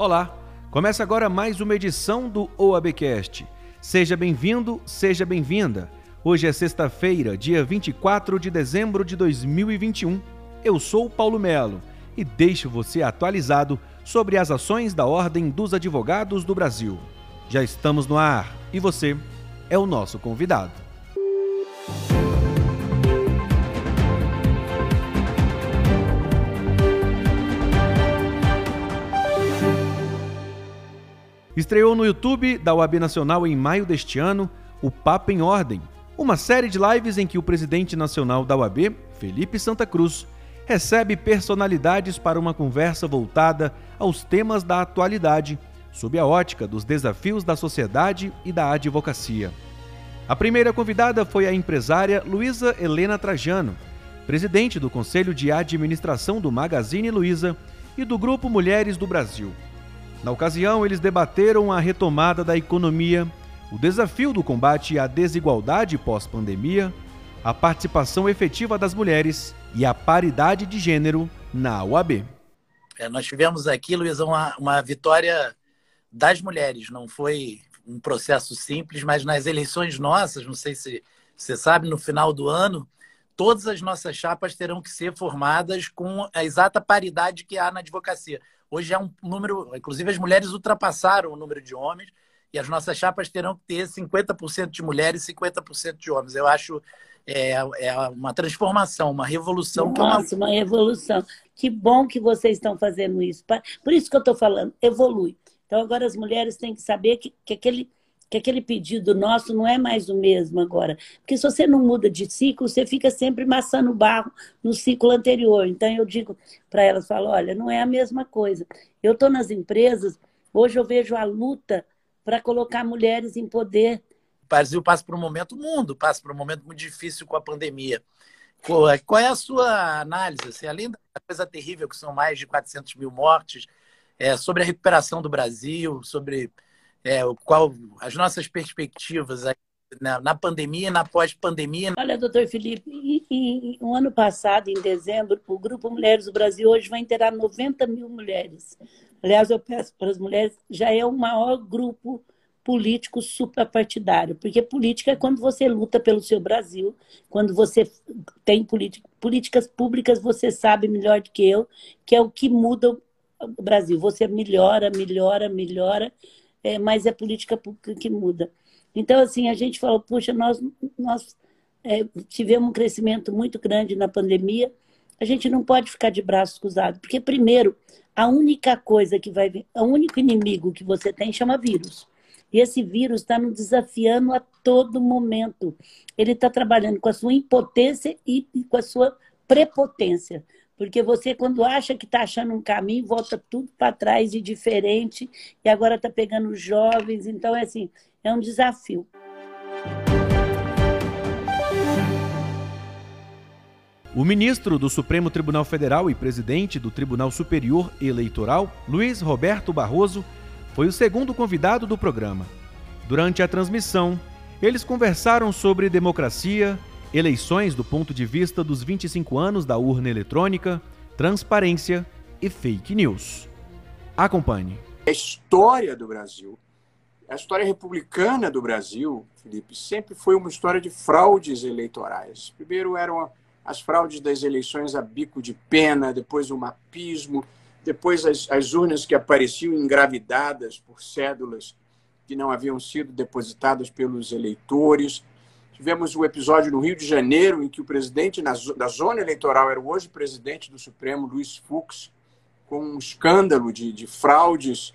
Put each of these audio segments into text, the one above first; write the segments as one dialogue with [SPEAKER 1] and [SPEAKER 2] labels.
[SPEAKER 1] Olá, começa agora mais uma edição do OABcast. Seja bem-vindo, seja bem-vinda. Hoje é sexta-feira, dia 24 de dezembro de 2021. Eu sou Paulo Melo e deixo você atualizado sobre as ações da Ordem dos Advogados do Brasil. Já estamos no ar e você é o nosso convidado. Estreou no YouTube da UAB Nacional em maio deste ano o Papo em Ordem, uma série de lives em que o presidente nacional da UAB, Felipe Santa Cruz, recebe personalidades para uma conversa voltada aos temas da atualidade, sob a ótica dos desafios da sociedade e da advocacia. A primeira convidada foi a empresária Luísa Helena Trajano, presidente do Conselho de Administração do Magazine Luiza e do Grupo Mulheres do Brasil. Na ocasião, eles debateram a retomada da economia, o desafio do combate à desigualdade pós-pandemia, a participação efetiva das mulheres e a paridade de gênero na UAB.
[SPEAKER 2] É, nós tivemos aqui, Luiz, uma, uma vitória das mulheres. Não foi um processo simples, mas nas eleições nossas, não sei se você sabe, no final do ano, todas as nossas chapas terão que ser formadas com a exata paridade que há na advocacia. Hoje é um número, inclusive as mulheres ultrapassaram o número de homens e as nossas chapas terão que ter 50% de mulheres e 50% de homens. Eu acho é, é uma transformação, uma revolução.
[SPEAKER 3] Nossa, é uma... uma... revolução. Que bom que vocês estão fazendo isso. Por isso que eu estou falando, evolui. Então agora as mulheres têm que saber que, que aquele que aquele pedido nosso não é mais o mesmo agora. Porque se você não muda de ciclo, você fica sempre maçando barro no ciclo anterior. Então eu digo para elas, falo, olha, não é a mesma coisa. Eu estou nas empresas, hoje eu vejo a luta para colocar mulheres em poder.
[SPEAKER 2] O Brasil passa por um momento, o mundo passa por um momento muito difícil com a pandemia. Qual é a sua análise? Assim, além da coisa terrível, que são mais de 400 mil mortes, é, sobre a recuperação do Brasil, sobre é, qual as nossas perspectivas na, na pandemia na pós-pandemia.
[SPEAKER 3] Olha, doutor Felipe, e, um ano passado, em dezembro, o Grupo Mulheres do Brasil hoje vai inteirar 90 mil mulheres. Aliás, eu peço para as mulheres, já é o maior grupo político suprapartidário, porque política é quando você luta pelo seu Brasil, quando você tem políticas públicas, você sabe melhor do que eu, que é o que muda o Brasil. Você melhora, melhora, melhora, é, mas é política pública que muda. Então, assim, a gente falou, puxa, nós, nós é, tivemos um crescimento muito grande na pandemia, a gente não pode ficar de braços cruzados, porque, primeiro, a única coisa que vai vir, o único inimigo que você tem chama vírus. E esse vírus está nos desafiando a todo momento. Ele está trabalhando com a sua impotência e com a sua prepotência. Porque você, quando acha que está achando um caminho, volta tudo para trás e diferente, e agora está pegando jovens. Então, é assim, é um desafio.
[SPEAKER 1] O ministro do Supremo Tribunal Federal e presidente do Tribunal Superior Eleitoral, Luiz Roberto Barroso, foi o segundo convidado do programa. Durante a transmissão, eles conversaram sobre democracia, eleições do ponto de vista dos 25 anos da urna eletrônica, transparência e fake news. Acompanhe.
[SPEAKER 4] A história do Brasil, a história republicana do Brasil, Felipe, sempre foi uma história de fraudes eleitorais. Primeiro eram as fraudes das eleições a bico de pena, depois o mapismo, depois as, as urnas que apareciam engravidadas por cédulas que não haviam sido depositadas pelos eleitores Tivemos o episódio no Rio de Janeiro, em que o presidente da zona eleitoral era o hoje presidente do Supremo, Luiz Fux, com um escândalo de, de fraudes.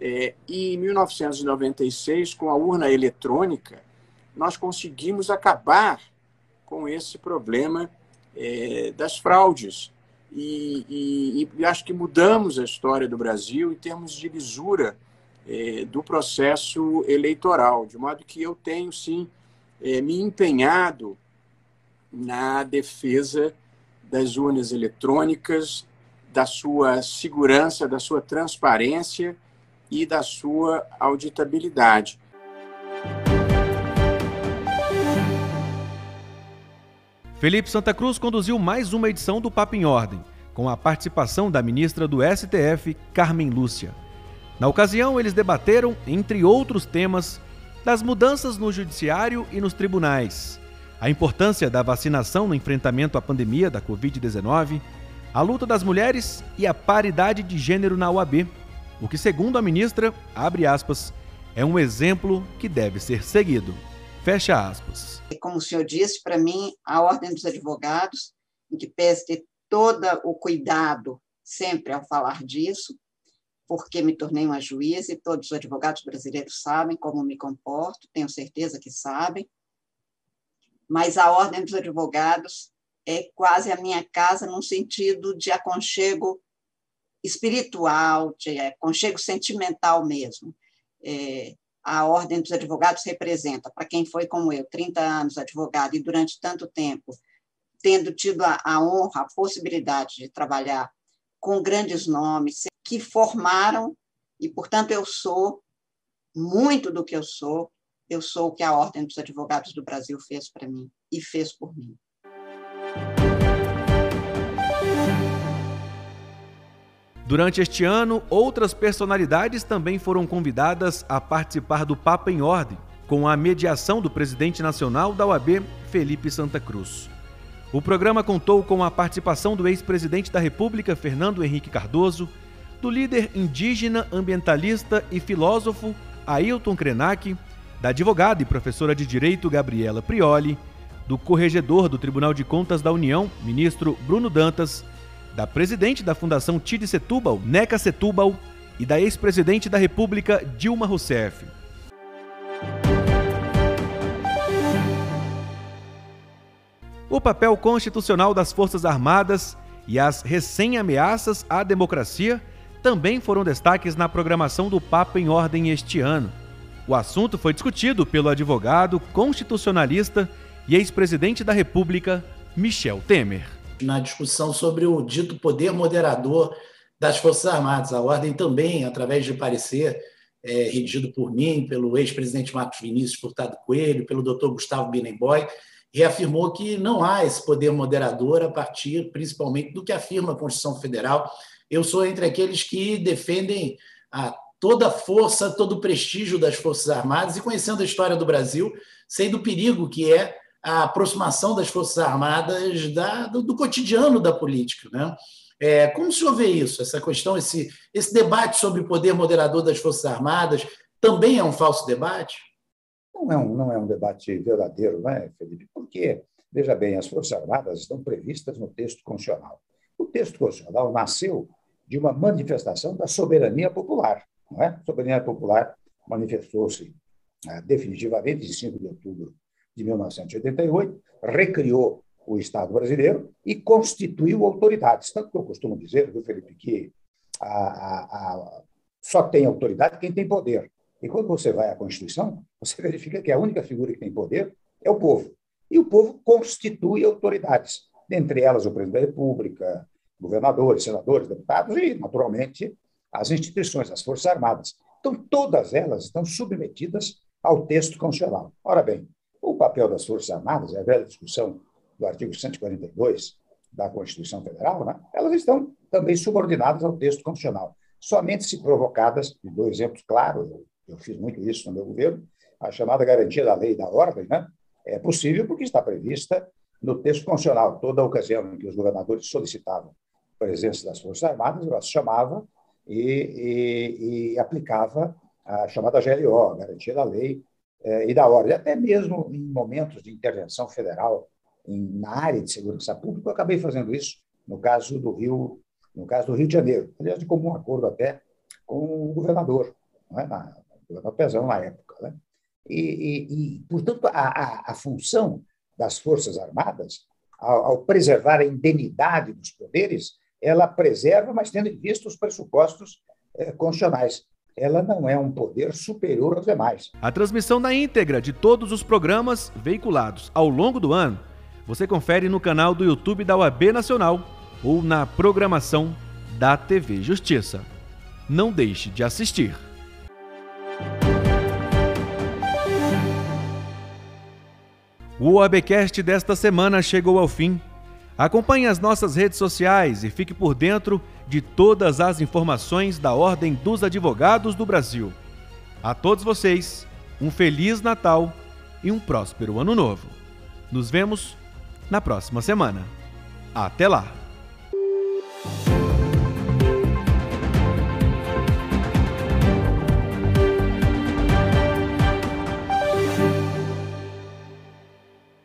[SPEAKER 4] É, e em 1996, com a urna eletrônica, nós conseguimos acabar com esse problema é, das fraudes. E, e, e, acho que mudamos a história do Brasil em termos de lisura é, do processo eleitoral, de modo que eu tenho, sim, me empenhado na defesa das urnas eletrônicas, da sua segurança, da sua transparência e da sua auditabilidade.
[SPEAKER 1] Felipe Santa Cruz conduziu mais uma edição do Papo em Ordem, com a participação da ministra do STF, Carmen Lúcia. Na ocasião, eles debateram, entre outros temas, das mudanças no judiciário e nos tribunais, a importância da vacinação no enfrentamento à pandemia da Covid-19, a luta das mulheres e a paridade de gênero na UAB, o que, segundo a ministra, abre aspas, é um exemplo que deve ser seguido. Fecha aspas.
[SPEAKER 5] Como o senhor disse, para mim, a Ordem dos Advogados, em que pese ter todo o cuidado sempre ao falar disso, porque me tornei uma juíza e todos os advogados brasileiros sabem como me comporto, tenho certeza que sabem, mas a Ordem dos Advogados é quase a minha casa num sentido de aconchego espiritual, de aconchego sentimental mesmo. É, a Ordem dos Advogados representa, para quem foi como eu, 30 anos advogado e durante tanto tempo, tendo tido a, a honra, a possibilidade de trabalhar com grandes nomes que formaram, e, portanto, eu sou muito do que eu sou, eu sou o que a Ordem dos Advogados do Brasil fez para mim e fez por mim.
[SPEAKER 1] Durante este ano, outras personalidades também foram convidadas a participar do Papa em Ordem, com a mediação do presidente nacional da OAB, Felipe Santa Cruz. O programa contou com a participação do ex-presidente da República, Fernando Henrique Cardoso, do líder indígena, ambientalista e filósofo Ailton Krenak, da advogada e professora de Direito Gabriela Prioli, do corregedor do Tribunal de Contas da União, ministro Bruno Dantas, da presidente da Fundação Tide Setúbal, Neca Setúbal, e da ex-presidente da República, Dilma Rousseff. O papel constitucional das Forças Armadas e as recém-ameaças à democracia também foram destaques na programação do Papo em Ordem este ano. O assunto foi discutido pelo advogado, constitucionalista e ex-presidente da República, Michel Temer
[SPEAKER 2] na discussão sobre o dito poder moderador das Forças Armadas. A ordem também, através de parecer é, redigido por mim, pelo ex-presidente Marcos Vinícius Furtado Coelho, pelo doutor Gustavo Binemboy, reafirmou que não há esse poder moderador a partir, principalmente, do que afirma a Constituição Federal. Eu sou entre aqueles que defendem a toda a força, todo o prestígio das Forças Armadas e conhecendo a história do Brasil, sei do perigo que é a aproximação das Forças Armadas da, do, do, cotidiano da política. Né? É, como o senhor vê isso, essa questão, esse, esse debate sobre o poder moderador das Forças Armadas, também é um falso debate?
[SPEAKER 6] Não é um, não é um debate verdadeiro, não é, Felipe? Porque, veja bem, as Forças Armadas estão previstas no texto constitucional. O texto constitucional nasceu de uma manifestação da soberania popular. Não é? A soberania popular manifestou-se ah, definitivamente em 5 de outubro de 1988, recriou o Estado brasileiro e constituiu autoridades. Tanto que eu costumo dizer, viu, Felipe, que a, a, a, só tem autoridade quem tem poder. E quando você vai à Constituição, você verifica que a única figura que tem poder é o povo. E o povo constitui autoridades, dentre elas o presidente da República, governadores, senadores, deputados e, naturalmente, as instituições, as Forças Armadas. Então, todas elas estão submetidas ao texto constitucional. Ora bem, o papel das Forças Armadas, é a velha discussão do artigo 142 da Constituição Federal, né? elas estão também subordinadas ao texto constitucional. Somente se provocadas, e dou exemplos claros, eu, eu fiz muito isso no meu governo, a chamada garantia da lei e da ordem, né? é possível porque está prevista no texto constitucional. Toda ocasião em que os governadores solicitavam presença das Forças Armadas, elas chamava e, e, e aplicava a chamada GLO, garantia da lei é, e da ordem, até mesmo em momentos de intervenção federal em, na área de segurança pública, eu acabei fazendo isso no caso do Rio, no caso do Rio de Janeiro, aliás, de comum acordo até com o governador, não é? na, governador Pezão na época. Né? E, e, e, portanto, a, a, a, função das Forças Armadas, ao preservar a indenidade dos poderes, ela preserva, mas tendo em vista os pressupostos eh, constitucionais ela não é um poder superior aos demais.
[SPEAKER 1] A transmissão da íntegra de todos os programas veiculados ao longo do ano você confere no canal do YouTube da UAB Nacional ou na programação da TV Justiça. Não deixe de assistir. O OABcast desta semana chegou ao fim. Acompanhe as nossas redes sociais e fique por dentro de todas as informações da Ordem dos Advogados do Brasil. A todos vocês, um Feliz Natal e um próspero Ano Novo. Nos vemos na próxima semana. Até lá!